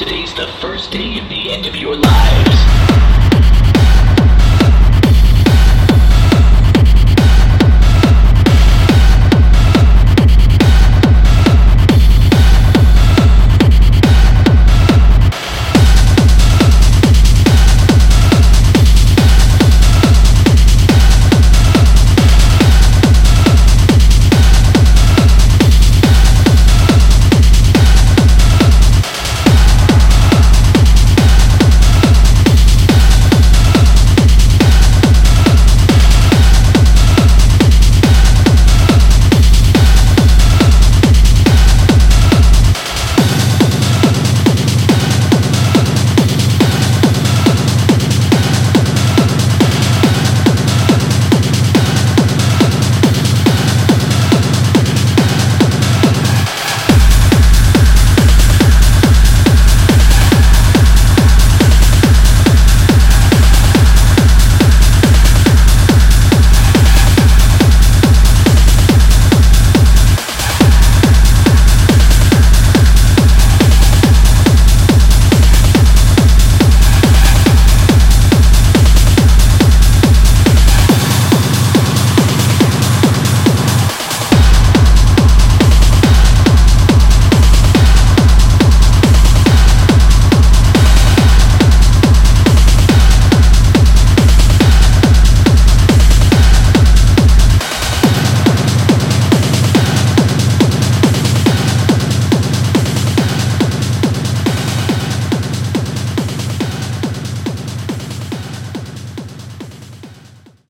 Today's the first day of the end of your lives.